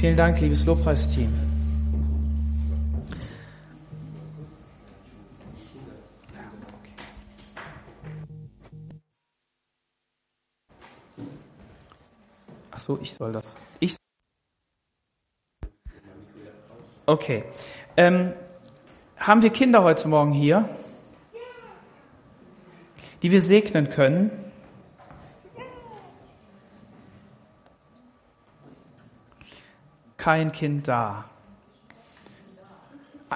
Vielen Dank, liebes Lobpreisteam. Ach so, ich soll das. Ich. Okay. Ähm, haben wir Kinder heute Morgen hier, die wir segnen können? Kein Kind da.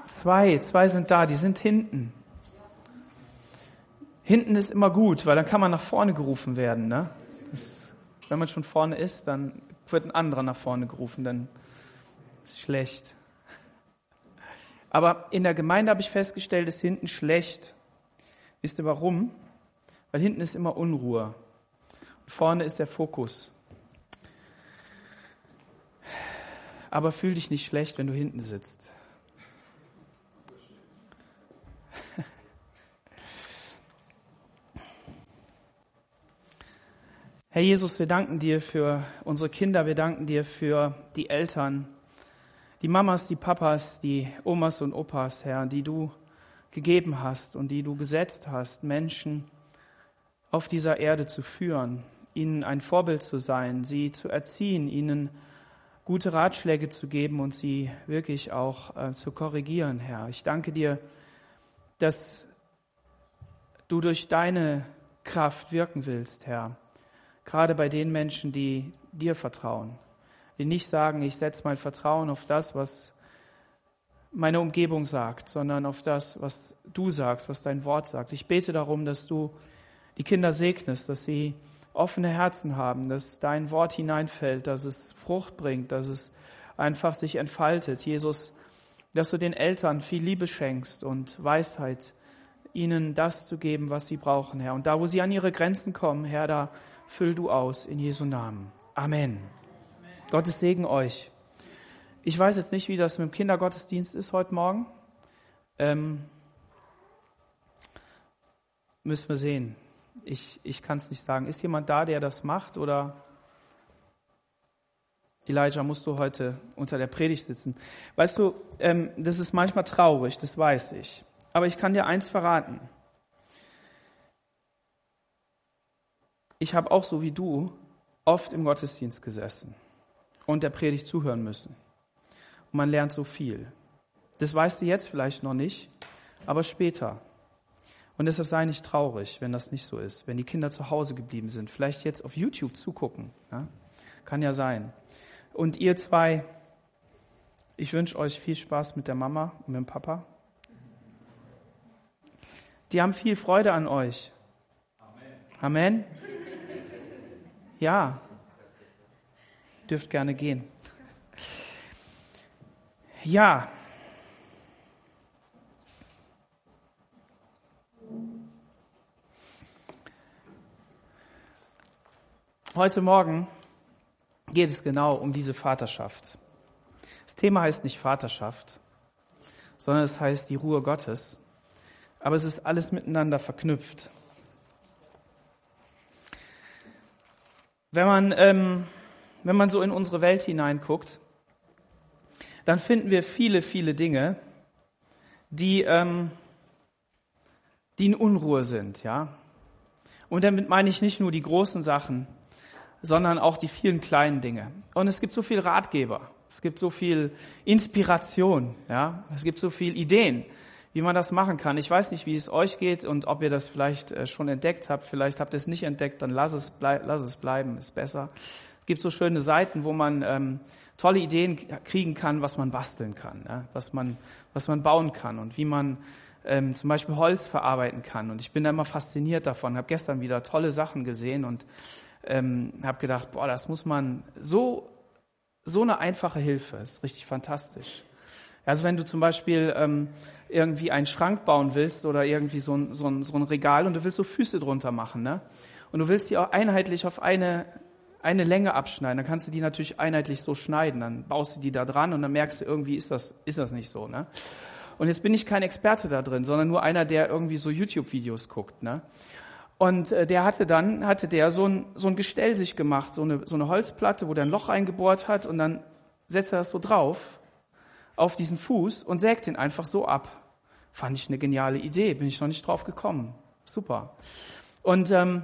Zwei, zwei sind da, die sind hinten. Hinten ist immer gut, weil dann kann man nach vorne gerufen werden. Ne? Das, wenn man schon vorne ist, dann wird ein anderer nach vorne gerufen, dann ist schlecht. Aber in der Gemeinde habe ich festgestellt, ist hinten schlecht. Wisst ihr warum? Weil hinten ist immer Unruhe. Und vorne ist der Fokus. Aber fühl dich nicht schlecht, wenn du hinten sitzt. Herr Jesus, wir danken dir für unsere Kinder, wir danken dir für die Eltern, die Mamas, die Papas, die Omas und Opas, Herr, die du gegeben hast und die du gesetzt hast, Menschen auf dieser Erde zu führen, ihnen ein Vorbild zu sein, sie zu erziehen, ihnen gute Ratschläge zu geben und sie wirklich auch äh, zu korrigieren, Herr. Ich danke dir, dass du durch deine Kraft wirken willst, Herr. Gerade bei den Menschen, die dir vertrauen die nicht sagen, ich setze mein Vertrauen auf das, was meine Umgebung sagt, sondern auf das, was du sagst, was dein Wort sagt. Ich bete darum, dass du die Kinder segnest, dass sie offene Herzen haben, dass dein Wort hineinfällt, dass es Frucht bringt, dass es einfach sich entfaltet. Jesus, dass du den Eltern viel Liebe schenkst und Weisheit, ihnen das zu geben, was sie brauchen, Herr. Und da, wo sie an ihre Grenzen kommen, Herr, da füll du aus in Jesu Namen. Amen. Gottes Segen euch. Ich weiß jetzt nicht, wie das mit dem Kindergottesdienst ist heute Morgen. Ähm, müssen wir sehen. Ich, ich kann es nicht sagen. Ist jemand da, der das macht oder Elijah, musst du heute unter der Predigt sitzen? Weißt du, ähm, das ist manchmal traurig, das weiß ich. Aber ich kann dir eins verraten. Ich habe auch so wie du oft im Gottesdienst gesessen und der Predigt zuhören müssen. Und man lernt so viel. Das weißt du jetzt vielleicht noch nicht, aber später. Und deshalb sei nicht traurig, wenn das nicht so ist, wenn die Kinder zu Hause geblieben sind, vielleicht jetzt auf YouTube zugucken. Ja? Kann ja sein. Und ihr zwei, ich wünsche euch viel Spaß mit der Mama und mit dem Papa. Die haben viel Freude an euch. Amen. Amen. Ja, dürft gerne gehen. Ja. Heute Morgen geht es genau um diese Vaterschaft. Das Thema heißt nicht Vaterschaft, sondern es heißt die Ruhe Gottes. Aber es ist alles miteinander verknüpft. Wenn man ähm, wenn man so in unsere Welt hineinguckt, dann finden wir viele, viele Dinge, die, ähm, die in Unruhe sind, ja. Und damit meine ich nicht nur die großen Sachen, sondern auch die vielen kleinen Dinge. Und es gibt so viel Ratgeber, es gibt so viel Inspiration, ja. Es gibt so viel Ideen, wie man das machen kann. Ich weiß nicht, wie es euch geht und ob ihr das vielleicht äh, schon entdeckt habt. Vielleicht habt ihr es nicht entdeckt, dann lass es, bleib, lass es bleiben, ist besser. Es gibt so schöne Seiten, wo man ähm, tolle Ideen kriegen kann, was man basteln kann, ja? was, man, was man bauen kann und wie man ähm, zum Beispiel Holz verarbeiten kann. Und ich bin da immer fasziniert davon, habe gestern wieder tolle Sachen gesehen und ähm, habe gedacht, boah, das muss man so, so eine einfache Hilfe, ist richtig fantastisch. Also wenn du zum Beispiel ähm, irgendwie einen Schrank bauen willst oder irgendwie so ein, so, ein, so ein Regal und du willst so Füße drunter machen, ne? Und du willst die auch einheitlich auf eine eine Länge abschneiden, dann kannst du die natürlich einheitlich so schneiden. Dann baust du die da dran und dann merkst du, irgendwie ist das, ist das nicht so. Ne? Und jetzt bin ich kein Experte da drin, sondern nur einer, der irgendwie so YouTube-Videos guckt. Ne? Und äh, der hatte dann, hatte der so ein, so ein Gestell sich gemacht, so eine, so eine Holzplatte, wo der ein Loch reingebohrt hat und dann setzt er das so drauf auf diesen Fuß und sägt ihn einfach so ab. Fand ich eine geniale Idee, bin ich noch nicht drauf gekommen. Super. Und ähm,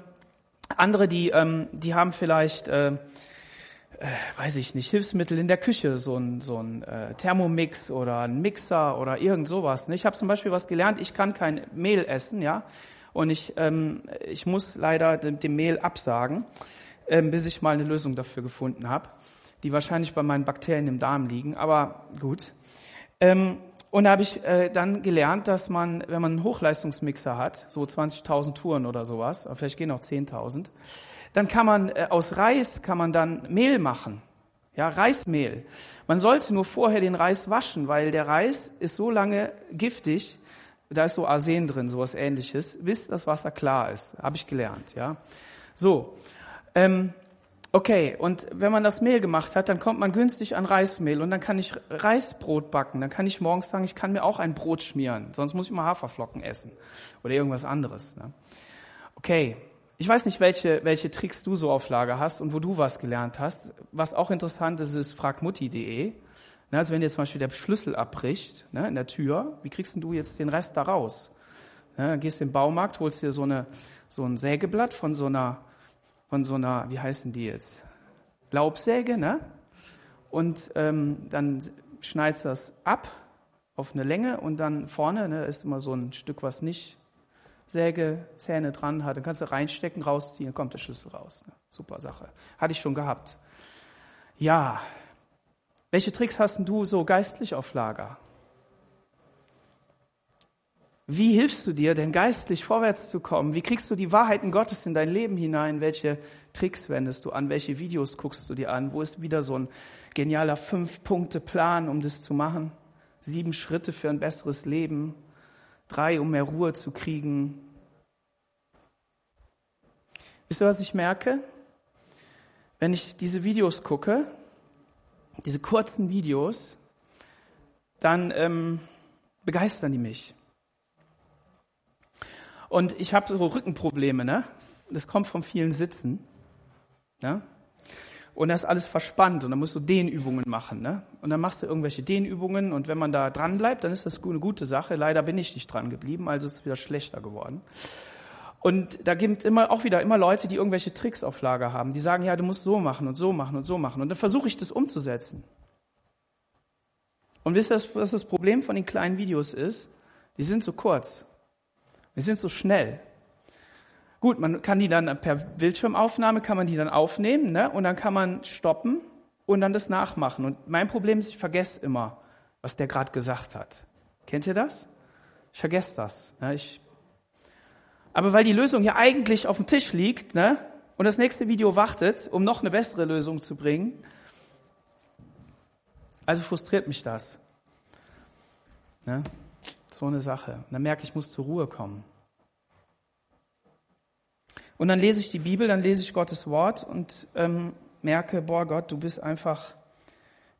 andere, die, ähm, die haben vielleicht, äh, äh, weiß ich nicht, Hilfsmittel in der Küche, so ein, so ein äh, Thermomix oder ein Mixer oder irgend sowas. Ne? Ich habe zum Beispiel was gelernt, ich kann kein Mehl essen, ja, und ich, ähm, ich muss leider dem, dem Mehl absagen, ähm, bis ich mal eine Lösung dafür gefunden habe, die wahrscheinlich bei meinen Bakterien im Darm liegen, aber gut. Ähm, und da habe ich äh, dann gelernt, dass man, wenn man einen Hochleistungsmixer hat, so 20.000 Touren oder sowas, aber vielleicht gehen auch 10.000, dann kann man äh, aus Reis kann man dann Mehl machen. Ja, Reismehl. Man sollte nur vorher den Reis waschen, weil der Reis ist so lange giftig, da ist so Arsen drin, sowas ähnliches, bis das Wasser klar ist. Habe ich gelernt, ja. So. Ähm, Okay, und wenn man das Mehl gemacht hat, dann kommt man günstig an Reismehl und dann kann ich Reisbrot backen. Dann kann ich morgens sagen, ich kann mir auch ein Brot schmieren. Sonst muss ich mal Haferflocken essen oder irgendwas anderes. Ne? Okay, ich weiß nicht, welche, welche Tricks du so auf Lager hast und wo du was gelernt hast. Was auch interessant ist, ist fragmutti.de. Also wenn dir zum Beispiel der Schlüssel abbricht ne, in der Tür, wie kriegst du jetzt den Rest da raus? Ne, dann gehst du im Baumarkt, holst dir so, eine, so ein Sägeblatt von so einer von so einer, wie heißen die jetzt? Laubsäge, ne? Und ähm, dann schneidest du das ab auf eine Länge und dann vorne ne, ist immer so ein Stück, was nicht Sägezähne dran hat. Dann kannst du reinstecken, rausziehen, kommt der Schlüssel raus. Ne? Super Sache. Hatte ich schon gehabt. Ja. Welche Tricks hast du so geistlich auf Lager? Wie hilfst du dir denn geistlich vorwärts zu kommen? Wie kriegst du die Wahrheiten Gottes in dein Leben hinein? Welche Tricks wendest du an? Welche Videos guckst du dir an? Wo ist wieder so ein genialer Fünf-Punkte-Plan, um das zu machen? Sieben Schritte für ein besseres Leben. Drei, um mehr Ruhe zu kriegen. Wisst ihr, was ich merke? Wenn ich diese Videos gucke, diese kurzen Videos, dann ähm, begeistern die mich. Und ich habe so Rückenprobleme, ne? Das kommt von vielen Sitzen. Ja? Und das ist alles verspannt und dann musst du Dehnübungen machen. Ne? Und dann machst du irgendwelche Dehnübungen und wenn man da dran bleibt, dann ist das eine gute Sache. Leider bin ich nicht dran geblieben, also ist es wieder schlechter geworden. Und da gibt immer auch wieder immer Leute, die irgendwelche Tricks auf Lager haben. Die sagen, ja, du musst so machen und so machen und so machen. Und dann versuche ich das umzusetzen. Und wisst ihr, was das Problem von den kleinen Videos ist? Die sind so kurz. Wir sind so schnell. Gut, man kann die dann per Bildschirmaufnahme kann man die dann aufnehmen, ne? Und dann kann man stoppen und dann das nachmachen. Und mein Problem ist, ich vergesse immer, was der gerade gesagt hat. Kennt ihr das? Ich vergesse das. Ne? Ich aber weil die Lösung ja eigentlich auf dem Tisch liegt, ne? Und das nächste Video wartet, um noch eine bessere Lösung zu bringen, also frustriert mich das. Ne? So eine Sache. Und dann merke ich, ich muss zur Ruhe kommen. Und dann lese ich die Bibel, dann lese ich Gottes Wort und ähm, merke, boah Gott, du bist einfach,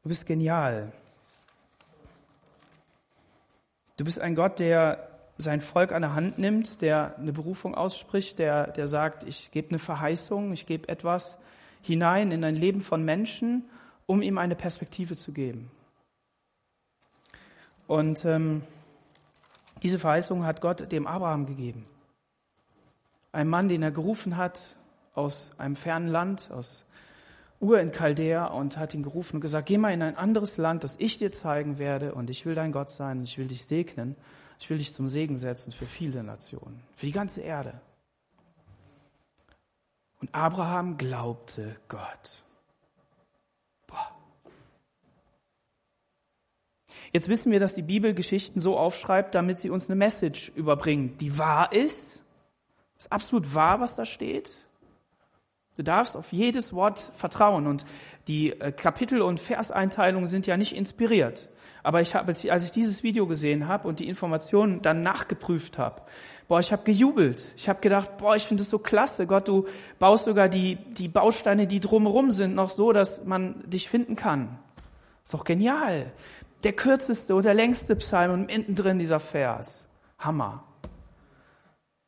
du bist genial. Du bist ein Gott, der sein Volk an der Hand nimmt, der eine Berufung ausspricht, der, der sagt, ich gebe eine Verheißung, ich gebe etwas hinein in ein Leben von Menschen, um ihm eine Perspektive zu geben. Und ähm, diese Verheißung hat Gott dem Abraham gegeben. Ein Mann, den er gerufen hat aus einem fernen Land, aus Ur in Chaldea und hat ihn gerufen und gesagt, geh mal in ein anderes Land, das ich dir zeigen werde und ich will dein Gott sein und ich will dich segnen. Ich will dich zum Segen setzen für viele Nationen, für die ganze Erde. Und Abraham glaubte Gott. Jetzt wissen wir, dass die Bibel Geschichten so aufschreibt, damit sie uns eine Message überbringt, die wahr ist. Ist absolut wahr, was da steht. Du darfst auf jedes Wort vertrauen und die äh, Kapitel- und Verseinteilungen sind ja nicht inspiriert. Aber ich habe, als ich dieses Video gesehen habe und die Informationen dann nachgeprüft habe, boah, ich habe gejubelt. Ich habe gedacht, boah, ich finde es so klasse. Gott, du baust sogar die, die Bausteine, die drumherum sind, noch so, dass man dich finden kann. Ist doch genial der kürzeste oder längste Psalm und mittendrin dieser Vers. Hammer.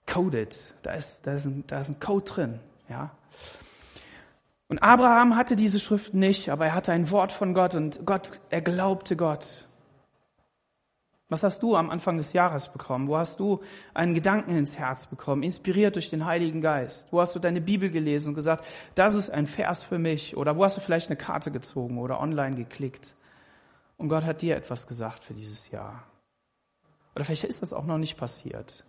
Coded. Da ist, da ist, ein, da ist ein Code drin. Ja. Und Abraham hatte diese Schrift nicht, aber er hatte ein Wort von Gott und Gott, er glaubte Gott. Was hast du am Anfang des Jahres bekommen? Wo hast du einen Gedanken ins Herz bekommen, inspiriert durch den Heiligen Geist? Wo hast du deine Bibel gelesen und gesagt, das ist ein Vers für mich? Oder wo hast du vielleicht eine Karte gezogen oder online geklickt? Und Gott hat dir etwas gesagt für dieses Jahr. Oder vielleicht ist das auch noch nicht passiert.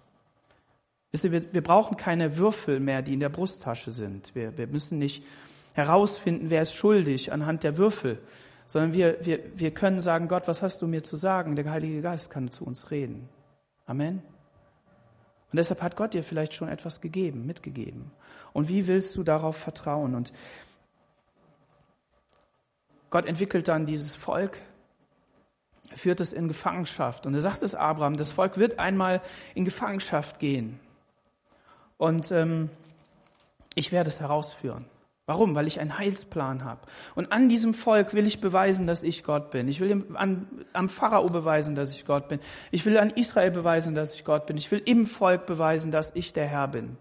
Wir, brauchen keine Würfel mehr, die in der Brusttasche sind. Wir müssen nicht herausfinden, wer ist schuldig anhand der Würfel, sondern wir, wir, wir können sagen, Gott, was hast du mir zu sagen? Der Heilige Geist kann zu uns reden. Amen. Und deshalb hat Gott dir vielleicht schon etwas gegeben, mitgegeben. Und wie willst du darauf vertrauen? Und Gott entwickelt dann dieses Volk, führt es in Gefangenschaft. Und er sagt es Abraham, das Volk wird einmal in Gefangenschaft gehen. Und ähm, ich werde es herausführen. Warum? Weil ich einen Heilsplan habe. Und an diesem Volk will ich beweisen, dass ich Gott bin. Ich will an, am Pharao beweisen, dass ich Gott bin. Ich will an Israel beweisen, dass ich Gott bin. Ich will im Volk beweisen, dass ich der Herr bin.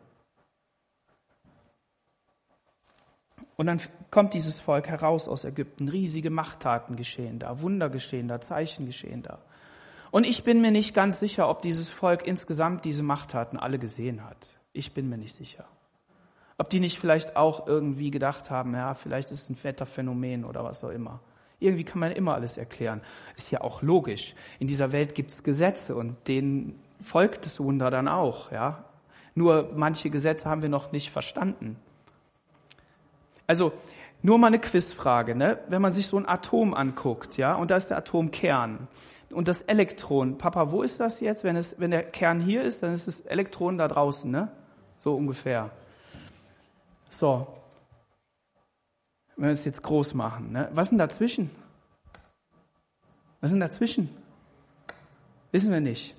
Und dann kommt dieses Volk heraus aus Ägypten. Riesige Machttaten geschehen da, Wunder geschehen da, Zeichen geschehen da. Und ich bin mir nicht ganz sicher, ob dieses Volk insgesamt diese Machttaten alle gesehen hat. Ich bin mir nicht sicher. Ob die nicht vielleicht auch irgendwie gedacht haben, ja, vielleicht ist es ein Wetterphänomen oder was auch immer. Irgendwie kann man immer alles erklären. Ist ja auch logisch. In dieser Welt gibt es Gesetze und denen folgt das Wunder dann auch, ja. Nur manche Gesetze haben wir noch nicht verstanden. Also, nur mal eine Quizfrage, ne? Wenn man sich so ein Atom anguckt, ja, und da ist der Atomkern und das Elektron. Papa, wo ist das jetzt? Wenn es, wenn der Kern hier ist, dann ist das Elektron da draußen, ne? So ungefähr. So. Wenn wir es jetzt groß machen, ne? Was ist denn dazwischen? Was ist denn dazwischen? Wissen wir nicht.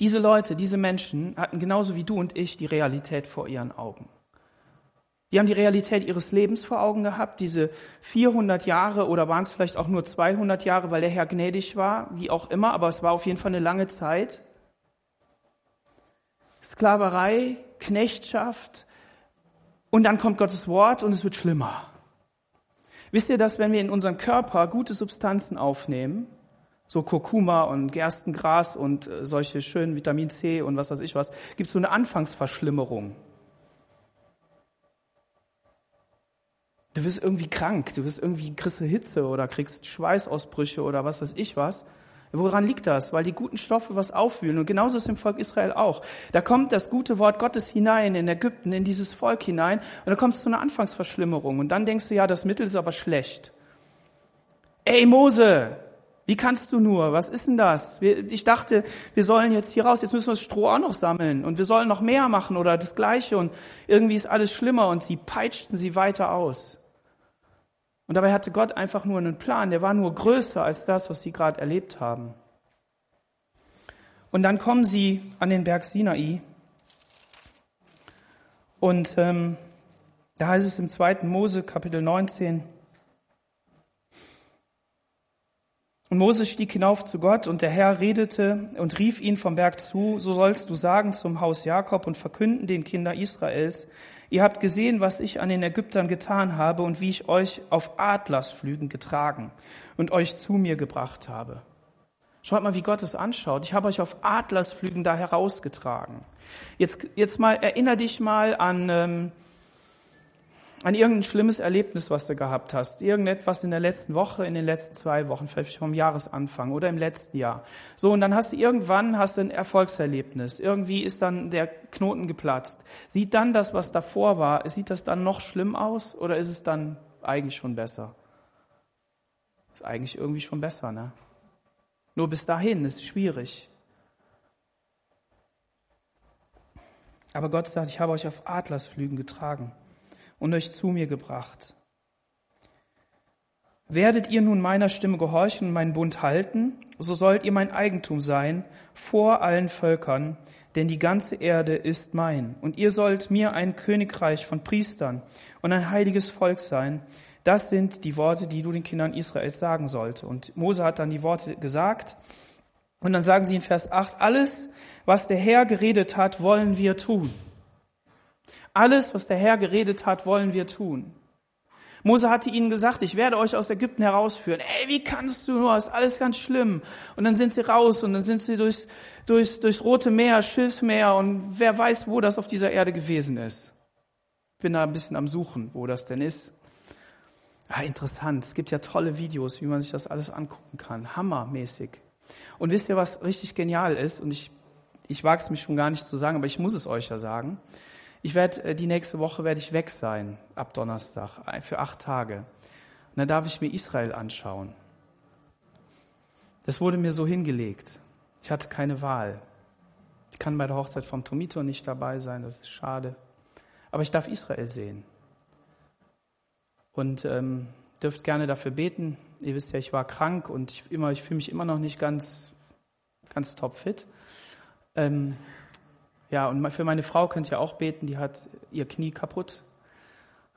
Diese Leute, diese Menschen hatten genauso wie du und ich die Realität vor ihren Augen. Die haben die Realität ihres Lebens vor Augen gehabt, diese 400 Jahre oder waren es vielleicht auch nur 200 Jahre, weil der Herr gnädig war, wie auch immer, aber es war auf jeden Fall eine lange Zeit. Sklaverei, Knechtschaft und dann kommt Gottes Wort und es wird schlimmer. Wisst ihr, dass wenn wir in unseren Körper gute Substanzen aufnehmen, so Kurkuma und Gerstengras und äh, solche schönen Vitamin C und was weiß ich was, gibt es so eine Anfangsverschlimmerung. Du wirst irgendwie krank, du wirst irgendwie, kriegst Hitze oder kriegst Schweißausbrüche oder was weiß ich was. Woran liegt das? Weil die guten Stoffe was aufwühlen. Und genauso ist im Volk Israel auch. Da kommt das gute Wort Gottes hinein in Ägypten, in dieses Volk hinein. Und da kommt es zu einer Anfangsverschlimmerung. Und dann denkst du, ja, das Mittel ist aber schlecht. Ey, Mose, wie kannst du nur? Was ist denn das? Ich dachte, wir sollen jetzt hier raus, jetzt müssen wir das Stroh auch noch sammeln und wir sollen noch mehr machen oder das Gleiche und irgendwie ist alles schlimmer und sie peitschten sie weiter aus. Und dabei hatte Gott einfach nur einen Plan, der war nur größer als das, was sie gerade erlebt haben. Und dann kommen sie an den Berg Sinai und ähm, da heißt es im zweiten Mose Kapitel 19, Und Mose stieg hinauf zu Gott und der Herr redete und rief ihn vom Berg zu, so sollst du sagen zum Haus Jakob und verkünden den Kindern Israels, Ihr habt gesehen, was ich an den Ägyptern getan habe und wie ich euch auf Adlersflügen getragen und euch zu mir gebracht habe. Schaut mal, wie Gott es anschaut. Ich habe euch auf Adlersflügen da herausgetragen. Jetzt, jetzt mal, erinnere dich mal an, ähm, an irgendein schlimmes Erlebnis, was du gehabt hast. Irgendetwas in der letzten Woche, in den letzten zwei Wochen, vielleicht vom Jahresanfang oder im letzten Jahr. So, und dann hast du irgendwann hast du ein Erfolgserlebnis. Irgendwie ist dann der Knoten geplatzt. Sieht dann das, was davor war, sieht das dann noch schlimm aus oder ist es dann eigentlich schon besser? Ist eigentlich irgendwie schon besser, ne? Nur bis dahin ist schwierig. Aber Gott sagt, ich habe euch auf Adlersflügen getragen und euch zu mir gebracht. Werdet ihr nun meiner Stimme gehorchen und meinen Bund halten, so sollt ihr mein Eigentum sein vor allen Völkern, denn die ganze Erde ist mein. Und ihr sollt mir ein Königreich von Priestern und ein heiliges Volk sein. Das sind die Worte, die du den Kindern Israels sagen sollte. Und Mose hat dann die Worte gesagt. Und dann sagen sie in Vers 8, alles, was der Herr geredet hat, wollen wir tun. Alles, was der Herr geredet hat, wollen wir tun. Mose hatte ihnen gesagt, ich werde euch aus Ägypten herausführen. Ey, wie kannst du nur? Ist alles ganz schlimm. Und dann sind sie raus und dann sind sie durchs, durchs, durchs Rote Meer, Schilfmeer und wer weiß, wo das auf dieser Erde gewesen ist. Bin da ein bisschen am Suchen, wo das denn ist. Ah, interessant. Es gibt ja tolle Videos, wie man sich das alles angucken kann. Hammermäßig. Und wisst ihr, was richtig genial ist? Und ich, ich wage es mich schon gar nicht zu sagen, aber ich muss es euch ja sagen. Ich werde äh, die nächste Woche werde ich weg sein ab Donnerstag für acht Tage. Und dann darf ich mir Israel anschauen. Das wurde mir so hingelegt. Ich hatte keine Wahl. Ich kann bei der Hochzeit vom Tomito nicht dabei sein, das ist schade. Aber ich darf Israel sehen. Und ähm, dürft gerne dafür beten. Ihr wisst ja, ich war krank und ich, immer, ich fühle mich immer noch nicht ganz, ganz topfit. Ähm, ja, und für meine Frau könnt ihr auch beten, die hat ihr Knie kaputt.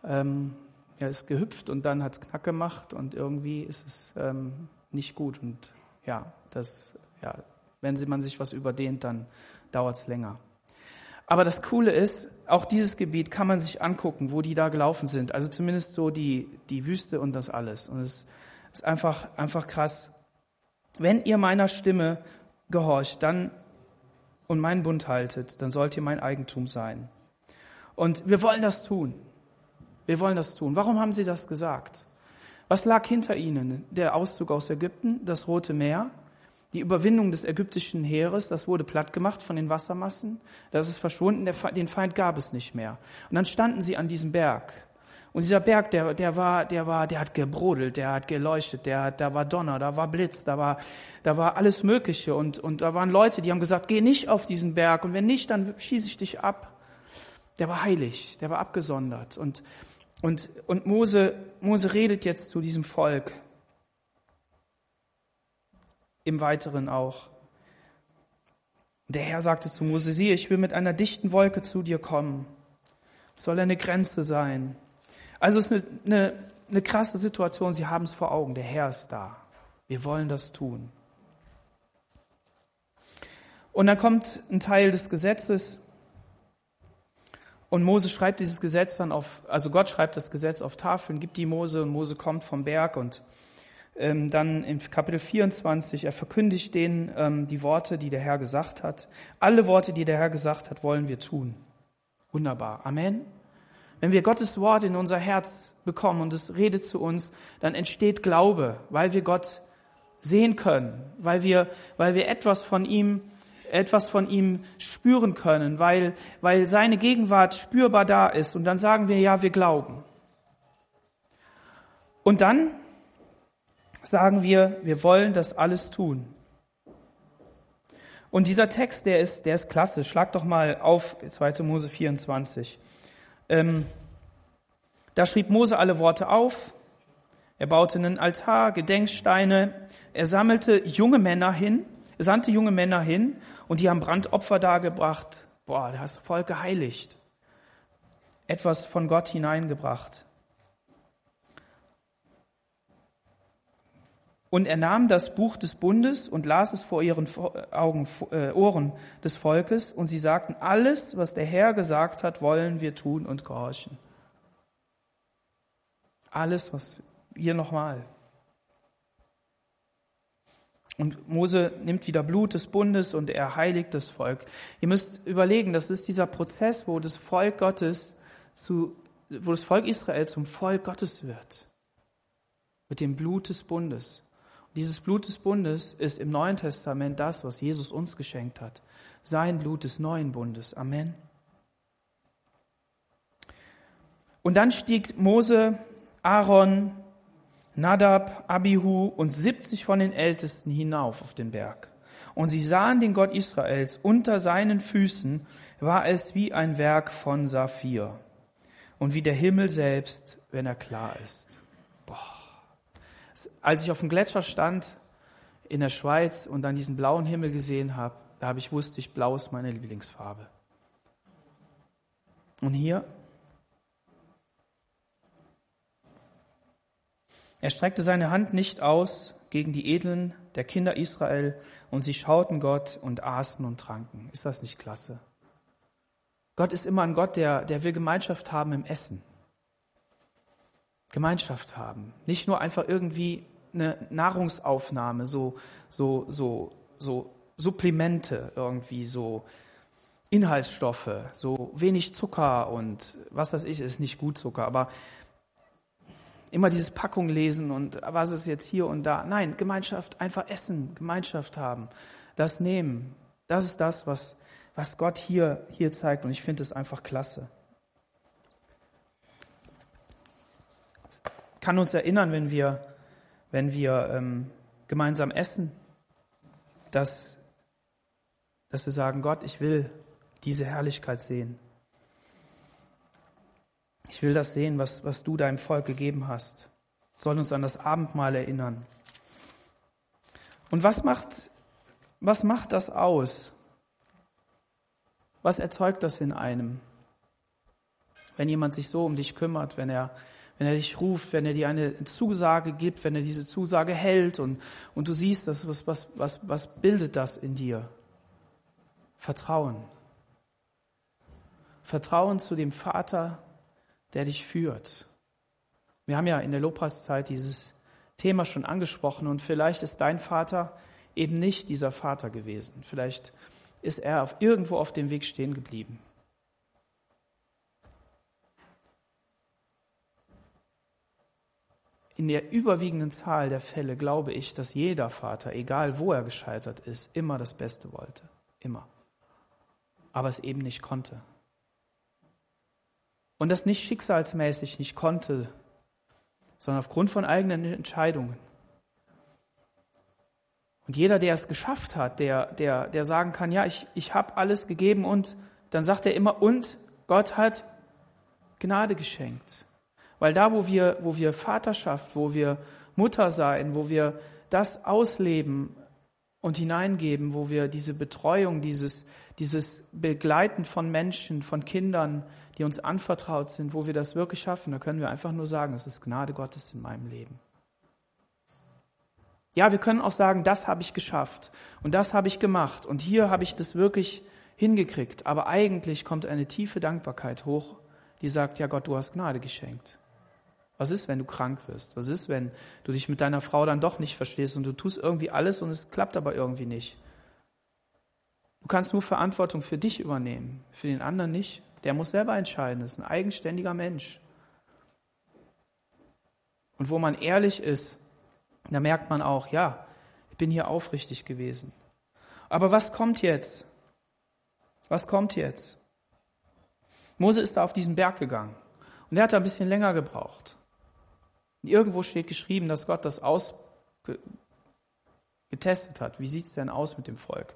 Ähm, ja, ist gehüpft und dann hat es Knack gemacht und irgendwie ist es ähm, nicht gut. Und ja, das, ja, wenn man sich was überdehnt, dann dauert es länger. Aber das Coole ist, auch dieses Gebiet kann man sich angucken, wo die da gelaufen sind. Also zumindest so die, die Wüste und das alles. Und es ist einfach, einfach krass. Wenn ihr meiner Stimme gehorcht, dann und meinen Bund haltet, dann sollt ihr mein Eigentum sein. Und wir wollen das tun. Wir wollen das tun. Warum haben sie das gesagt? Was lag hinter ihnen? Der Auszug aus Ägypten, das Rote Meer, die Überwindung des ägyptischen Heeres, das wurde platt gemacht von den Wassermassen, das ist verschwunden, den Feind gab es nicht mehr. Und dann standen sie an diesem Berg und dieser Berg, der, der war, der war, der hat gebrodelt, der hat geleuchtet, der hat, da war Donner, da war Blitz, da war, da war alles Mögliche und, und da waren Leute, die haben gesagt, geh nicht auf diesen Berg und wenn nicht, dann schieße ich dich ab. Der war heilig, der war abgesondert und, und, und Mose, Mose redet jetzt zu diesem Volk. Im Weiteren auch. Der Herr sagte zu Mose, siehe, ich will mit einer dichten Wolke zu dir kommen. Es soll eine Grenze sein. Also es ist eine, eine, eine krasse Situation. Sie haben es vor Augen. Der Herr ist da. Wir wollen das tun. Und dann kommt ein Teil des Gesetzes. Und Mose schreibt dieses Gesetz dann auf, also Gott schreibt das Gesetz auf Tafeln, gibt die Mose und Mose kommt vom Berg und ähm, dann im Kapitel 24, er verkündigt denen ähm, die Worte, die der Herr gesagt hat. Alle Worte, die der Herr gesagt hat, wollen wir tun. Wunderbar. Amen. Wenn wir Gottes Wort in unser Herz bekommen und es redet zu uns, dann entsteht Glaube, weil wir Gott sehen können, weil wir, weil wir etwas von ihm, etwas von ihm spüren können, weil, weil seine Gegenwart spürbar da ist. Und dann sagen wir, ja, wir glauben. Und dann sagen wir, wir wollen das alles tun. Und dieser Text, der ist, der ist klasse. Schlag doch mal auf 2. Mose 24. Ähm, da schrieb Mose alle Worte auf. Er baute einen Altar, Gedenksteine. Er sammelte junge Männer hin, er sandte junge Männer hin und die haben Brandopfer dargebracht. Boah, da hast du voll geheiligt. Etwas von Gott hineingebracht. Und er nahm das Buch des Bundes und las es vor ihren Augen, äh, Ohren des Volkes, und sie sagten, alles, was der Herr gesagt hat, wollen wir tun und gehorchen. Alles, was hier nochmal. Und Mose nimmt wieder Blut des Bundes und er heiligt das Volk. Ihr müsst überlegen, das ist dieser Prozess, wo das Volk Gottes zu, wo das Volk Israel zum Volk Gottes wird. Mit dem Blut des Bundes. Dieses Blut des Bundes ist im Neuen Testament das, was Jesus uns geschenkt hat. Sein Blut des neuen Bundes. Amen. Und dann stieg Mose, Aaron, Nadab, Abihu und 70 von den Ältesten hinauf auf den Berg. Und sie sahen den Gott Israels. Unter seinen Füßen war es wie ein Werk von Saphir und wie der Himmel selbst, wenn er klar ist als ich auf dem Gletscher stand in der Schweiz und dann diesen blauen Himmel gesehen habe, da habe ich wusste ich, blau ist meine Lieblingsfarbe. Und hier, er streckte seine Hand nicht aus gegen die Edlen der Kinder Israel und sie schauten Gott und aßen und tranken. Ist das nicht klasse? Gott ist immer ein Gott, der, der will Gemeinschaft haben im Essen. Gemeinschaft haben. Nicht nur einfach irgendwie eine Nahrungsaufnahme, so, so, so, so Supplemente irgendwie, so Inhaltsstoffe, so wenig Zucker und was weiß ich, ist nicht gut Zucker, aber immer dieses Packung lesen und was ist jetzt hier und da. Nein, Gemeinschaft, einfach essen, Gemeinschaft haben, das nehmen. Das ist das, was, was Gott hier, hier zeigt und ich finde es einfach klasse. Kann uns erinnern, wenn wir, wenn wir ähm, gemeinsam essen, dass, dass wir sagen, Gott, ich will diese Herrlichkeit sehen. Ich will das sehen, was, was du deinem Volk gegeben hast. Soll uns an das Abendmahl erinnern. Und was macht, was macht das aus? Was erzeugt das in einem? Wenn jemand sich so um dich kümmert, wenn er, wenn er dich ruft, wenn er dir eine Zusage gibt, wenn er diese Zusage hält und, und du siehst, das, was, was, was, was bildet das in dir? Vertrauen. Vertrauen zu dem Vater, der dich führt. Wir haben ja in der Lobpreiszeit dieses Thema schon angesprochen und vielleicht ist dein Vater eben nicht dieser Vater gewesen. Vielleicht ist er auf, irgendwo auf dem Weg stehen geblieben. In der überwiegenden Zahl der Fälle glaube ich, dass jeder Vater, egal wo er gescheitert ist, immer das Beste wollte. Immer. Aber es eben nicht konnte und das nicht schicksalsmäßig nicht konnte, sondern aufgrund von eigenen Entscheidungen. Und jeder, der es geschafft hat, der, der, der sagen kann, ja, ich, ich habe alles gegeben und dann sagt er immer, und Gott hat Gnade geschenkt. Weil da, wo wir, wo wir Vaterschaft, wo wir Mutter sein, wo wir das ausleben und hineingeben, wo wir diese Betreuung, dieses, dieses Begleiten von Menschen, von Kindern, die uns anvertraut sind, wo wir das wirklich schaffen, da können wir einfach nur sagen, es ist Gnade Gottes in meinem Leben. Ja, wir können auch sagen, das habe ich geschafft und das habe ich gemacht und hier habe ich das wirklich hingekriegt. Aber eigentlich kommt eine tiefe Dankbarkeit hoch, die sagt, ja Gott, du hast Gnade geschenkt. Was ist, wenn du krank wirst? Was ist, wenn du dich mit deiner Frau dann doch nicht verstehst und du tust irgendwie alles und es klappt aber irgendwie nicht? Du kannst nur Verantwortung für dich übernehmen, für den anderen nicht. Der muss selber entscheiden, das ist ein eigenständiger Mensch. Und wo man ehrlich ist, da merkt man auch, ja, ich bin hier aufrichtig gewesen. Aber was kommt jetzt? Was kommt jetzt? Mose ist da auf diesen Berg gegangen und er hat da ein bisschen länger gebraucht. Irgendwo steht geschrieben, dass Gott das ausgetestet hat. Wie sieht es denn aus mit dem Volk?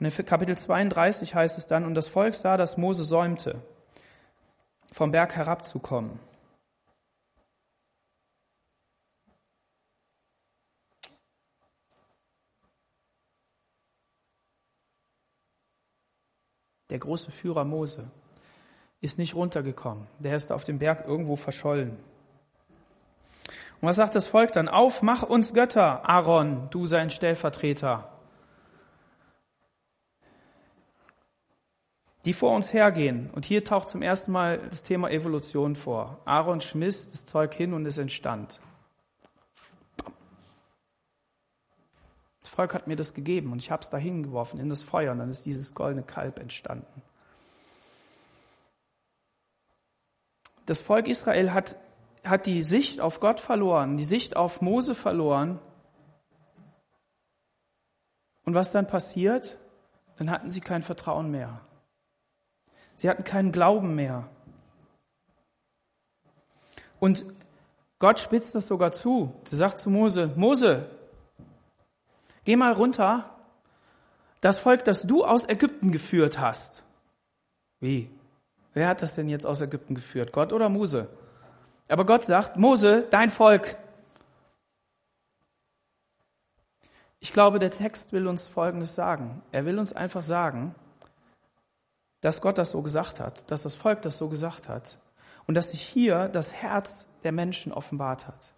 Und in Kapitel 32 heißt es dann, und das Volk sah, dass Mose säumte, vom Berg herabzukommen. Der große Führer Mose ist nicht runtergekommen. Der ist auf dem Berg irgendwo verschollen. Und was sagt das Volk dann? Auf, mach uns Götter, Aaron, du sein Stellvertreter. die vor uns hergehen. Und hier taucht zum ersten Mal das Thema Evolution vor. Aaron schmiss das Zeug hin und es entstand. Das Volk hat mir das gegeben und ich habe es da hingeworfen in das Feuer und dann ist dieses goldene Kalb entstanden. Das Volk Israel hat, hat die Sicht auf Gott verloren, die Sicht auf Mose verloren. Und was dann passiert? Dann hatten sie kein Vertrauen mehr. Sie hatten keinen Glauben mehr. Und Gott spitzt das sogar zu. Er sagt zu Mose, Mose, geh mal runter, das Volk, das du aus Ägypten geführt hast. Wie? Wer hat das denn jetzt aus Ägypten geführt? Gott oder Mose? Aber Gott sagt, Mose, dein Volk. Ich glaube, der Text will uns Folgendes sagen. Er will uns einfach sagen, dass Gott das so gesagt hat, dass das Volk das so gesagt hat und dass sich hier das Herz der Menschen offenbart hat.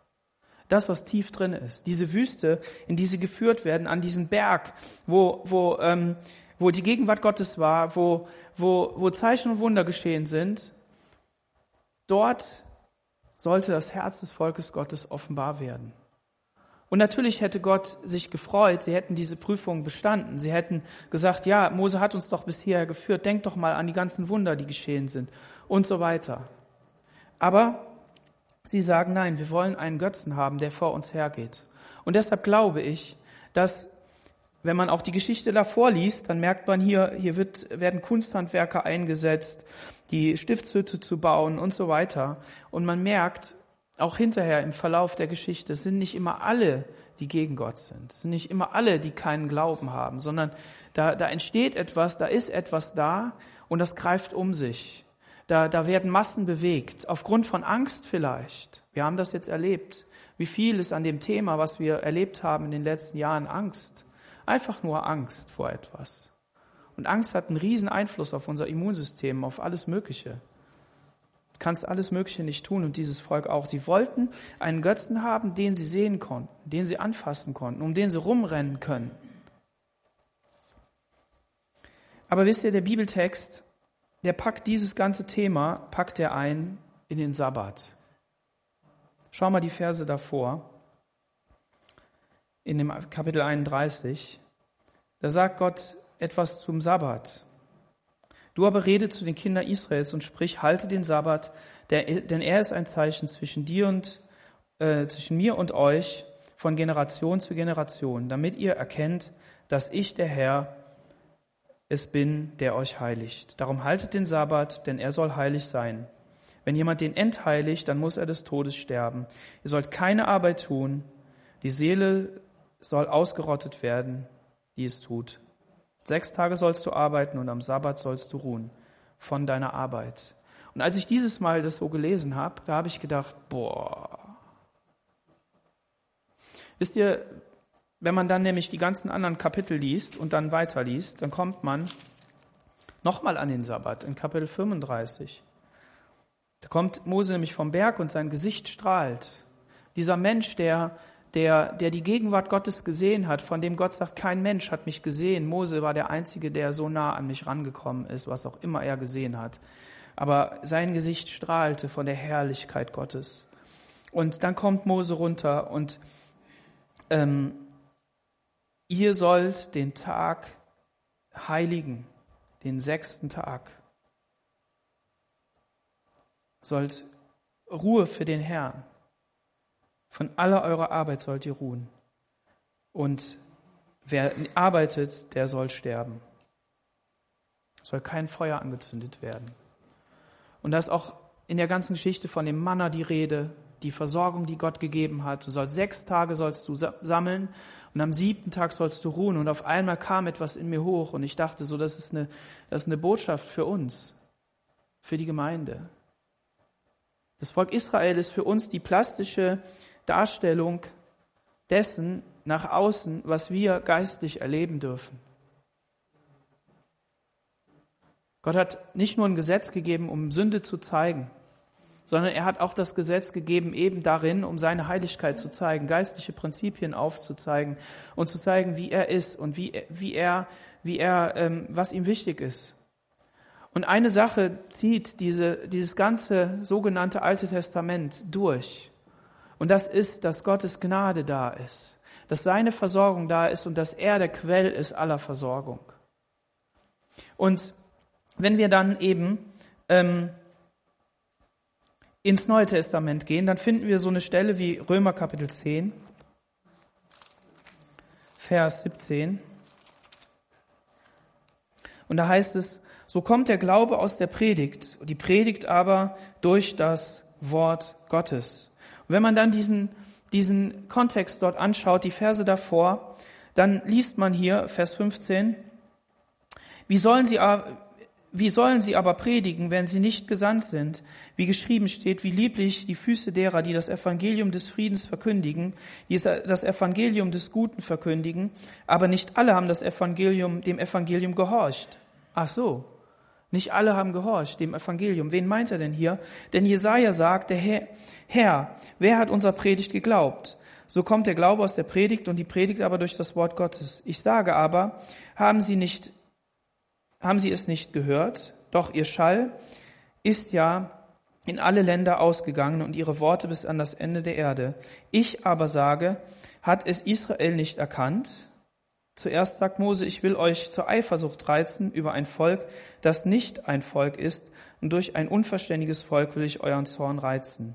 Das, was tief drin ist, diese Wüste, in die sie geführt werden, an diesen Berg, wo, wo, ähm, wo die Gegenwart Gottes war, wo, wo, wo Zeichen und Wunder geschehen sind, dort sollte das Herz des Volkes Gottes offenbar werden. Und natürlich hätte Gott sich gefreut, sie hätten diese Prüfung bestanden. Sie hätten gesagt, ja, Mose hat uns doch bis hierher geführt, denk doch mal an die ganzen Wunder, die geschehen sind und so weiter. Aber sie sagen, nein, wir wollen einen Götzen haben, der vor uns hergeht. Und deshalb glaube ich, dass wenn man auch die Geschichte davor liest, dann merkt man hier, hier wird, werden Kunsthandwerker eingesetzt, die Stiftshütte zu bauen und so weiter. Und man merkt, auch hinterher im Verlauf der Geschichte, es sind nicht immer alle, die gegen Gott sind. Es sind nicht immer alle, die keinen Glauben haben, sondern da, da entsteht etwas, da ist etwas da und das greift um sich. Da, da werden Massen bewegt, aufgrund von Angst vielleicht. Wir haben das jetzt erlebt. Wie viel ist an dem Thema, was wir erlebt haben in den letzten Jahren, Angst? Einfach nur Angst vor etwas. Und Angst hat einen riesen Einfluss auf unser Immunsystem, auf alles Mögliche kannst alles Mögliche nicht tun und dieses Volk auch. Sie wollten einen Götzen haben, den sie sehen konnten, den sie anfassen konnten, um den sie rumrennen können. Aber wisst ihr, der Bibeltext, der packt dieses ganze Thema, packt er ein in den Sabbat. Schau mal die Verse davor, in dem Kapitel 31. Da sagt Gott etwas zum Sabbat. Du aber rede zu den Kindern Israels und sprich, halte den Sabbat, denn er ist ein Zeichen zwischen dir und äh, zwischen mir und euch von Generation zu Generation, damit ihr erkennt, dass ich der Herr es bin, der euch heiligt. Darum haltet den Sabbat, denn er soll heilig sein. Wenn jemand den entheiligt, dann muss er des Todes sterben. Ihr sollt keine Arbeit tun. Die Seele soll ausgerottet werden, die es tut. Sechs Tage sollst du arbeiten und am Sabbat sollst du ruhen von deiner Arbeit. Und als ich dieses Mal das so gelesen habe, da habe ich gedacht, boah. Wisst ihr, wenn man dann nämlich die ganzen anderen Kapitel liest und dann weiterliest, dann kommt man nochmal an den Sabbat in Kapitel 35. Da kommt Mose nämlich vom Berg und sein Gesicht strahlt. Dieser Mensch, der der, der die Gegenwart Gottes gesehen hat, von dem Gott sagt, kein Mensch hat mich gesehen. Mose war der Einzige, der so nah an mich rangekommen ist, was auch immer er gesehen hat. Aber sein Gesicht strahlte von der Herrlichkeit Gottes. Und dann kommt Mose runter und ähm, ihr sollt den Tag heiligen, den sechsten Tag. Sollt Ruhe für den Herrn. Von aller eurer Arbeit sollt ihr ruhen. Und wer arbeitet, der soll sterben. Es soll kein Feuer angezündet werden. Und da ist auch in der ganzen Geschichte von dem Manna die Rede, die Versorgung, die Gott gegeben hat. Du sollst sechs Tage sollst du sammeln und am siebten Tag sollst du ruhen. Und auf einmal kam etwas in mir hoch und ich dachte so, das ist eine, das ist eine Botschaft für uns, für die Gemeinde. Das Volk Israel ist für uns die plastische Darstellung dessen nach außen, was wir geistlich erleben dürfen. Gott hat nicht nur ein Gesetz gegeben, um Sünde zu zeigen, sondern er hat auch das Gesetz gegeben, eben darin, um seine Heiligkeit zu zeigen, geistliche Prinzipien aufzuzeigen und zu zeigen, wie er ist und wie, wie er, wie er, ähm, was ihm wichtig ist. Und eine Sache zieht diese, dieses ganze sogenannte Alte Testament durch. Und das ist, dass Gottes Gnade da ist, dass seine Versorgung da ist und dass er der Quell ist aller Versorgung. Und wenn wir dann eben ähm, ins Neue Testament gehen, dann finden wir so eine Stelle wie Römer Kapitel 10, Vers 17. Und da heißt es, so kommt der Glaube aus der Predigt, die Predigt aber durch das Wort Gottes. Wenn man dann diesen, diesen Kontext dort anschaut, die Verse davor, dann liest man hier, Vers 15, wie sollen sie, wie sollen sie aber predigen, wenn sie nicht gesandt sind? Wie geschrieben steht, wie lieblich die Füße derer, die das Evangelium des Friedens verkündigen, die das Evangelium des Guten verkündigen, aber nicht alle haben das Evangelium, dem Evangelium gehorcht. Ach so. Nicht alle haben gehorcht dem Evangelium. Wen meint er denn hier? Denn Jesaja sagt, der Herr, Herr, wer hat unser Predigt geglaubt? So kommt der Glaube aus der Predigt und die Predigt aber durch das Wort Gottes. Ich sage aber, haben sie nicht, haben sie es nicht gehört? Doch ihr Schall ist ja in alle Länder ausgegangen und ihre Worte bis an das Ende der Erde. Ich aber sage, hat es Israel nicht erkannt? Zuerst sagt Mose, ich will euch zur Eifersucht reizen über ein Volk, das nicht ein Volk ist, und durch ein unverständiges Volk will ich euren Zorn reizen.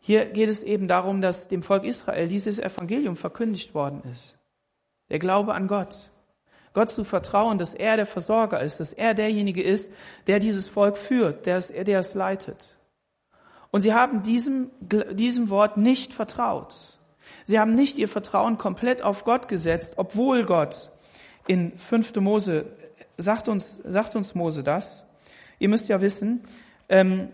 Hier geht es eben darum, dass dem Volk Israel dieses Evangelium verkündigt worden ist. Der Glaube an Gott. Gott zu vertrauen, dass er der Versorger ist, dass er derjenige ist, der dieses Volk führt, der es, der es leitet. Und sie haben diesem, diesem Wort nicht vertraut. Sie haben nicht ihr Vertrauen komplett auf Gott gesetzt, obwohl Gott in 5. Mose, sagt uns, sagt uns Mose das. Ihr müsst ja wissen, ähm,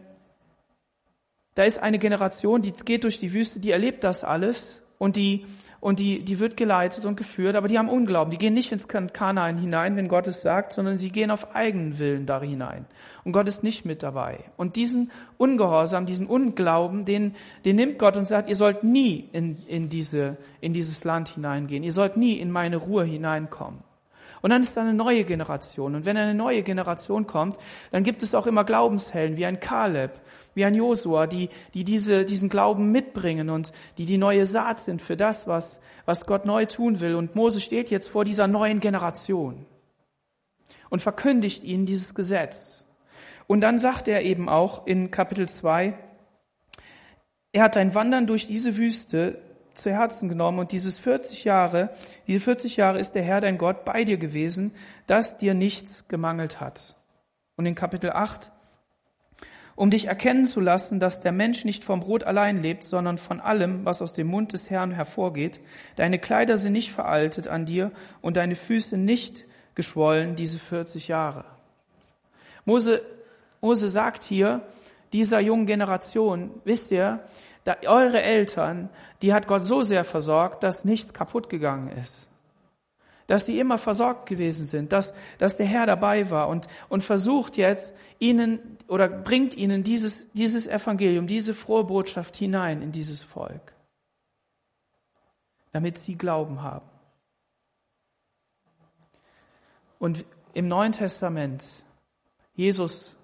da ist eine Generation, die geht durch die Wüste, die erlebt das alles und die, und die, die wird geleitet und geführt, aber die haben Unglauben. Die gehen nicht ins Kanaan hinein, wenn Gott es sagt, sondern sie gehen auf eigenen Willen da hinein. Und Gott ist nicht mit dabei. Und diesen Ungehorsam, diesen Unglauben, den, den nimmt Gott und sagt, ihr sollt nie in, in, diese, in dieses Land hineingehen. Ihr sollt nie in meine Ruhe hineinkommen. Und dann ist da eine neue Generation. Und wenn eine neue Generation kommt, dann gibt es auch immer Glaubenshelden wie ein Kaleb, wie ein Josua, die, die diese, diesen Glauben mitbringen und die die neue Saat sind für das, was, was Gott neu tun will. Und Mose steht jetzt vor dieser neuen Generation und verkündigt ihnen dieses Gesetz. Und dann sagt er eben auch in Kapitel 2, er hat ein Wandern durch diese Wüste zu Herzen genommen und dieses 40 Jahre, diese 40 Jahre ist der Herr dein Gott bei dir gewesen, dass dir nichts gemangelt hat. Und in Kapitel 8, um dich erkennen zu lassen, dass der Mensch nicht vom Brot allein lebt, sondern von allem, was aus dem Mund des Herrn hervorgeht. Deine Kleider sind nicht veraltet an dir und deine Füße nicht geschwollen diese 40 Jahre. Mose, Mose sagt hier dieser jungen Generation, wisst ihr, da, eure Eltern, die hat Gott so sehr versorgt, dass nichts kaputt gegangen ist. Dass die immer versorgt gewesen sind, dass, dass der Herr dabei war und, und versucht jetzt ihnen oder bringt ihnen dieses, dieses Evangelium, diese frohe Botschaft hinein in dieses Volk. Damit sie Glauben haben. Und im Neuen Testament, Jesus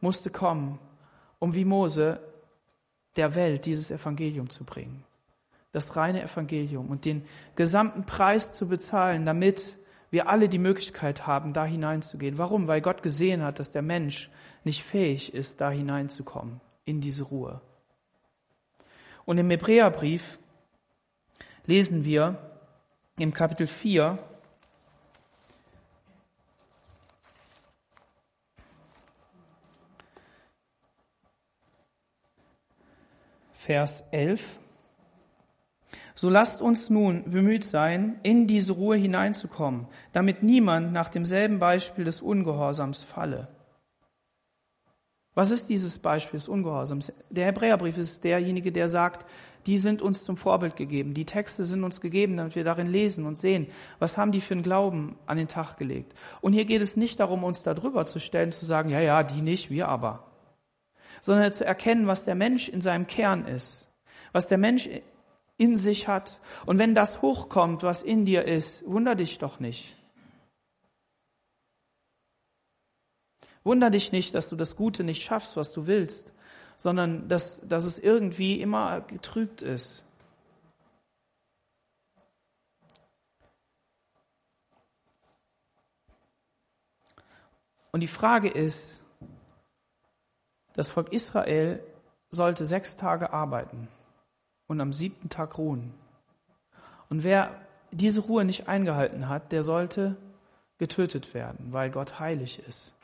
musste kommen, um wie Mose der Welt dieses Evangelium zu bringen. Das reine Evangelium und den gesamten Preis zu bezahlen, damit wir alle die Möglichkeit haben, da hineinzugehen. Warum? Weil Gott gesehen hat, dass der Mensch nicht fähig ist, da hineinzukommen, in diese Ruhe. Und im Hebräerbrief lesen wir im Kapitel 4, Vers 11. So lasst uns nun bemüht sein, in diese Ruhe hineinzukommen, damit niemand nach demselben Beispiel des Ungehorsams falle. Was ist dieses Beispiel des Ungehorsams? Der Hebräerbrief ist derjenige, der sagt, die sind uns zum Vorbild gegeben. Die Texte sind uns gegeben, damit wir darin lesen und sehen, was haben die für einen Glauben an den Tag gelegt. Und hier geht es nicht darum, uns darüber zu stellen, zu sagen, ja, ja, die nicht, wir aber sondern zu erkennen, was der Mensch in seinem Kern ist, was der Mensch in sich hat. Und wenn das hochkommt, was in dir ist, wunder dich doch nicht. Wunder dich nicht, dass du das Gute nicht schaffst, was du willst, sondern dass, dass es irgendwie immer getrübt ist. Und die Frage ist, das Volk Israel sollte sechs Tage arbeiten und am siebten Tag ruhen. Und wer diese Ruhe nicht eingehalten hat, der sollte getötet werden, weil Gott heilig ist.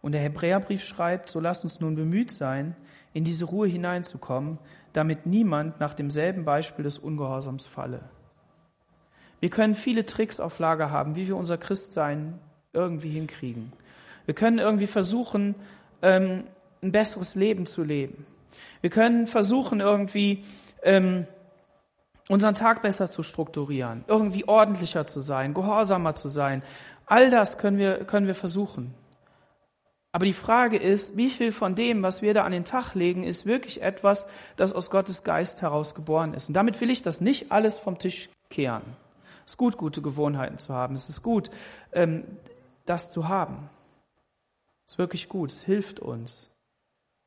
Und der Hebräerbrief schreibt, so lasst uns nun bemüht sein, in diese Ruhe hineinzukommen, damit niemand nach demselben Beispiel des Ungehorsams falle. Wir können viele Tricks auf Lager haben, wie wir unser Christsein irgendwie hinkriegen. Wir können irgendwie versuchen, ähm, ein besseres Leben zu leben. Wir können versuchen, irgendwie ähm, unseren Tag besser zu strukturieren, irgendwie ordentlicher zu sein, gehorsamer zu sein. All das können wir, können wir versuchen. Aber die Frage ist, wie viel von dem, was wir da an den Tag legen, ist wirklich etwas, das aus Gottes Geist heraus geboren ist. Und damit will ich das nicht alles vom Tisch kehren Es ist gut, gute Gewohnheiten zu haben. Es ist gut, ähm, das zu haben. Ist wirklich gut. Es hilft uns.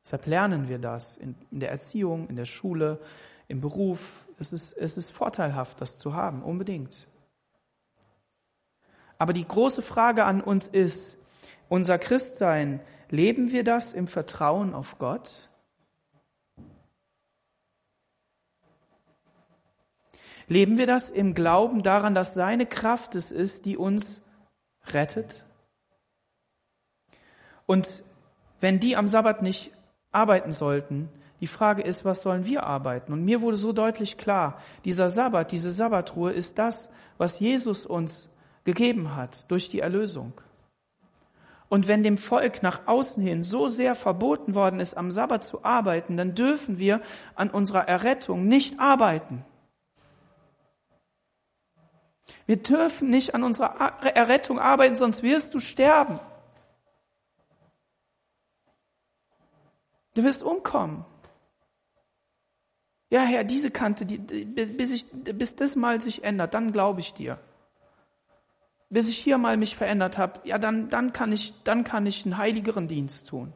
Deshalb lernen wir das in, in der Erziehung, in der Schule, im Beruf. Es ist, es ist vorteilhaft, das zu haben, unbedingt. Aber die große Frage an uns ist, unser Christsein, leben wir das im Vertrauen auf Gott? Leben wir das im Glauben daran, dass seine Kraft es ist, die uns rettet? Und wenn die am Sabbat nicht arbeiten sollten, die Frage ist, was sollen wir arbeiten? Und mir wurde so deutlich klar, dieser Sabbat, diese Sabbatruhe ist das, was Jesus uns gegeben hat durch die Erlösung. Und wenn dem Volk nach außen hin so sehr verboten worden ist, am Sabbat zu arbeiten, dann dürfen wir an unserer Errettung nicht arbeiten. Wir dürfen nicht an unserer Errettung arbeiten, sonst wirst du sterben. Du wirst umkommen. Ja, Herr, diese Kante, die, bis, ich, bis das mal sich ändert, dann glaube ich dir. Bis ich hier mal mich verändert habe, ja, dann, dann, kann ich, dann kann ich einen heiligeren Dienst tun.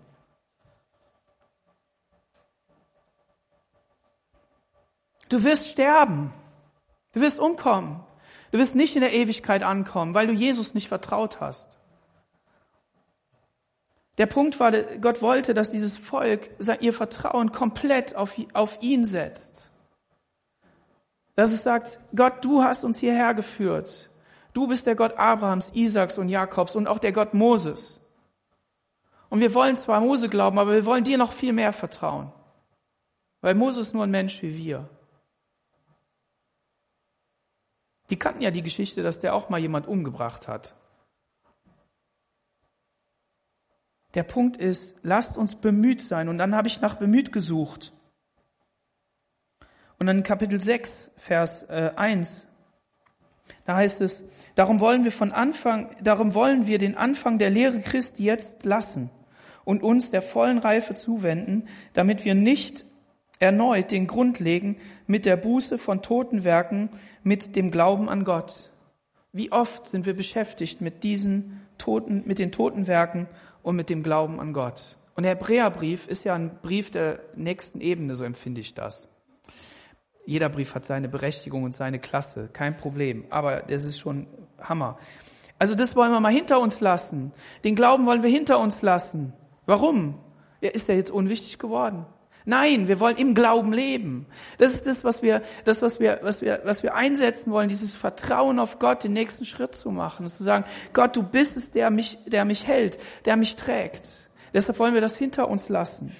Du wirst sterben. Du wirst umkommen. Du wirst nicht in der Ewigkeit ankommen, weil du Jesus nicht vertraut hast. Der Punkt war, Gott wollte, dass dieses Volk ihr Vertrauen komplett auf, auf ihn setzt. Dass es sagt, Gott, du hast uns hierher geführt. Du bist der Gott Abrahams, Isaaks und Jakobs und auch der Gott Moses. Und wir wollen zwar Mose glauben, aber wir wollen dir noch viel mehr vertrauen. Weil Moses nur ein Mensch wie wir. Die kannten ja die Geschichte, dass der auch mal jemand umgebracht hat. Der Punkt ist, lasst uns bemüht sein. Und dann habe ich nach bemüht gesucht. Und dann in Kapitel 6, Vers äh, 1, da heißt es, darum wollen wir von Anfang, darum wollen wir den Anfang der Lehre Christi jetzt lassen und uns der vollen Reife zuwenden, damit wir nicht erneut den Grund legen mit der Buße von toten Werken, mit dem Glauben an Gott. Wie oft sind wir beschäftigt mit diesen toten, mit den toten Werken und mit dem Glauben an Gott? Und der Hebräerbrief ist ja ein Brief der nächsten Ebene, so empfinde ich das. Jeder Brief hat seine Berechtigung und seine Klasse, kein Problem. Aber das ist schon Hammer. Also das wollen wir mal hinter uns lassen. Den Glauben wollen wir hinter uns lassen. Warum? Ja, ist er jetzt unwichtig geworden? Nein, wir wollen im Glauben leben. Das ist das, was wir, das, was wir, was wir, was wir einsetzen wollen, dieses Vertrauen auf Gott, den nächsten Schritt zu machen, zu sagen, Gott, du bist es, der mich, der mich hält, der mich trägt. Deshalb wollen wir das hinter uns lassen.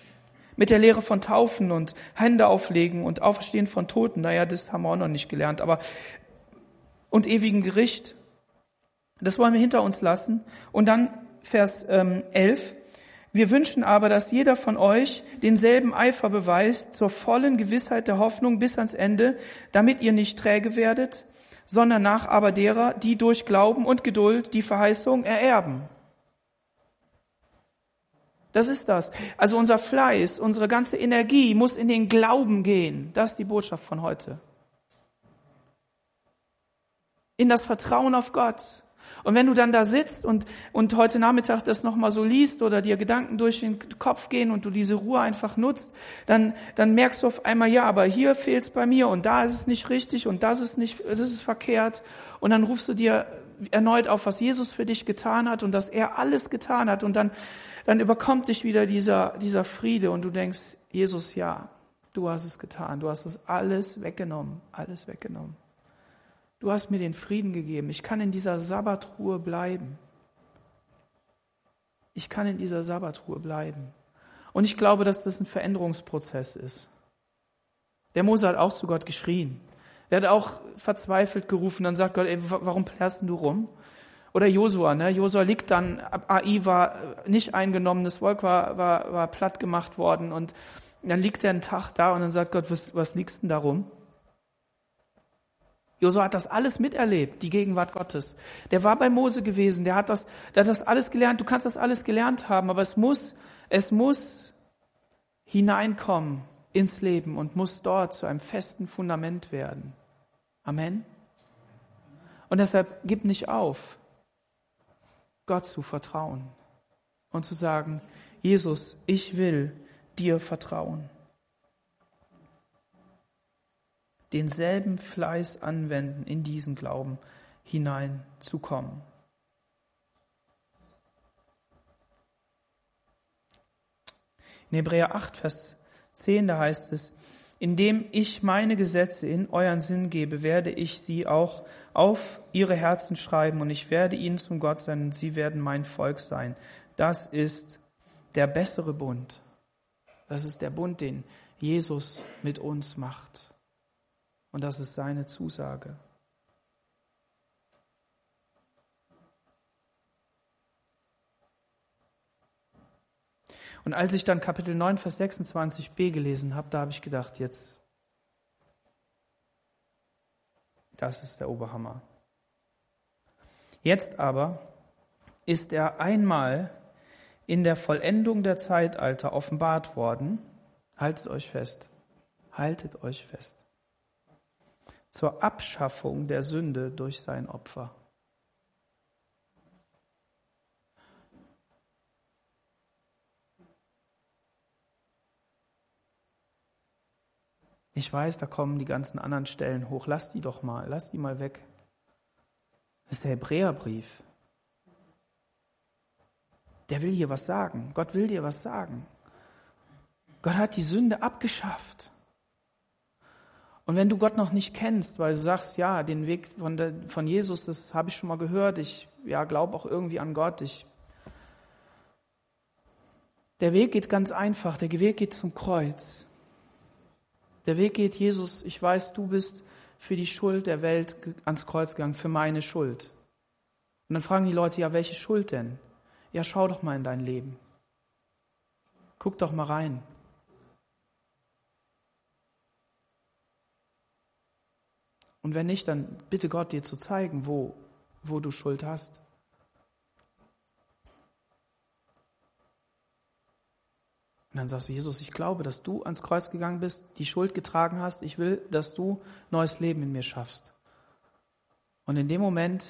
Mit der Lehre von Taufen und Hände auflegen und Auferstehen von Toten, naja, das haben wir auch noch nicht gelernt, aber, und ewigen Gericht. Das wollen wir hinter uns lassen. Und dann Vers ähm, 11. Wir wünschen aber, dass jeder von euch denselben Eifer beweist zur vollen Gewissheit der Hoffnung bis ans Ende, damit ihr nicht träge werdet, sondern nach aber derer, die durch Glauben und Geduld die Verheißung ererben. Das ist das. Also unser Fleiß, unsere ganze Energie muss in den Glauben gehen. Das ist die Botschaft von heute. In das Vertrauen auf Gott. Und wenn du dann da sitzt und, und heute Nachmittag das nochmal so liest oder dir Gedanken durch den Kopf gehen und du diese Ruhe einfach nutzt, dann, dann merkst du auf einmal, ja, aber hier fehlt es bei mir und da ist es nicht richtig und das ist nicht, das ist verkehrt. Und dann rufst du dir erneut auf, was Jesus für dich getan hat und dass er alles getan hat und dann, dann überkommt dich wieder dieser, dieser Friede und du denkst, Jesus, ja, du hast es getan, du hast es alles weggenommen, alles weggenommen. Du hast mir den Frieden gegeben. Ich kann in dieser Sabbatruhe bleiben. Ich kann in dieser Sabbatruhe bleiben. Und ich glaube, dass das ein Veränderungsprozess ist. Der Mose hat auch zu Gott geschrien. Er hat auch verzweifelt gerufen. Dann sagt Gott, ey, warum plärst du rum? Oder Josua, ne? Josua liegt dann, AI war nicht eingenommen, das Volk war, war, war platt gemacht worden und dann liegt er einen Tag da und dann sagt Gott, was, was liegst denn da rum? Josua hat das alles miterlebt, die Gegenwart Gottes. Der war bei Mose gewesen, der hat das, der hat das alles gelernt. Du kannst das alles gelernt haben, aber es muss, es muss hineinkommen ins Leben und muss dort zu einem festen Fundament werden. Amen. Und deshalb gib nicht auf, Gott zu vertrauen und zu sagen, Jesus, ich will dir vertrauen. Denselben Fleiß anwenden, in diesen Glauben hineinzukommen. In Hebräer 8, Vers 10, da heißt es, indem ich meine Gesetze in euren Sinn gebe, werde ich sie auch auf ihre Herzen schreiben und ich werde ihnen zum Gott sein und sie werden mein Volk sein. Das ist der bessere Bund. Das ist der Bund, den Jesus mit uns macht. Und das ist seine Zusage. Und als ich dann Kapitel 9, Vers 26b gelesen habe, da habe ich gedacht, jetzt, das ist der Oberhammer. Jetzt aber ist er einmal in der Vollendung der Zeitalter offenbart worden. Haltet euch fest. Haltet euch fest. Zur Abschaffung der Sünde durch sein Opfer. Ich weiß, da kommen die ganzen anderen Stellen hoch. Lass die doch mal, lass die mal weg. Das ist der Hebräerbrief. Der will hier was sagen. Gott will dir was sagen. Gott hat die Sünde abgeschafft. Und wenn du Gott noch nicht kennst, weil du sagst, ja, den Weg von, der, von Jesus, das habe ich schon mal gehört, ich ja, glaube auch irgendwie an Gott, ich, der Weg geht ganz einfach, der Weg geht zum Kreuz. Der Weg geht, Jesus, ich weiß, du bist für die Schuld der Welt ans Kreuz gegangen, für meine Schuld. Und dann fragen die Leute, ja, welche Schuld denn? Ja, schau doch mal in dein Leben. Guck doch mal rein. Und wenn nicht, dann bitte Gott dir zu zeigen, wo, wo du Schuld hast. Und dann sagst du, Jesus, ich glaube, dass du ans Kreuz gegangen bist, die Schuld getragen hast. Ich will, dass du neues Leben in mir schaffst. Und in dem Moment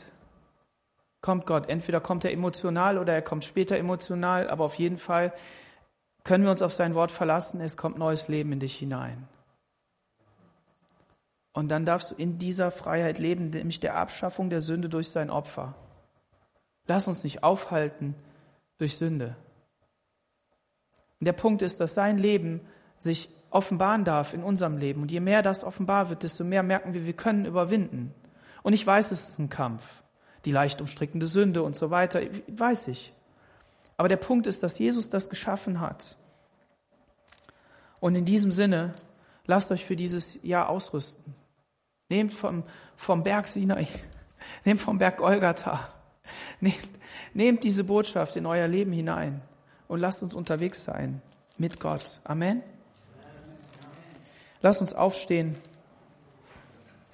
kommt Gott. Entweder kommt er emotional oder er kommt später emotional, aber auf jeden Fall können wir uns auf sein Wort verlassen. Es kommt neues Leben in dich hinein. Und dann darfst du in dieser Freiheit leben, nämlich der Abschaffung der Sünde durch sein Opfer. Lass uns nicht aufhalten durch Sünde. Und der Punkt ist, dass sein Leben sich offenbaren darf in unserem Leben. Und je mehr das offenbar wird, desto mehr merken wir, wir können überwinden. Und ich weiß, es ist ein Kampf. Die leicht umstrickende Sünde und so weiter, weiß ich. Aber der Punkt ist, dass Jesus das geschaffen hat. Und in diesem Sinne, lasst euch für dieses Jahr ausrüsten. Nehmt vom, vom Berg Sinai, nehmt vom Berg Golgatha, nehmt, nehmt diese Botschaft in euer Leben hinein und lasst uns unterwegs sein mit Gott. Amen. Lasst uns aufstehen.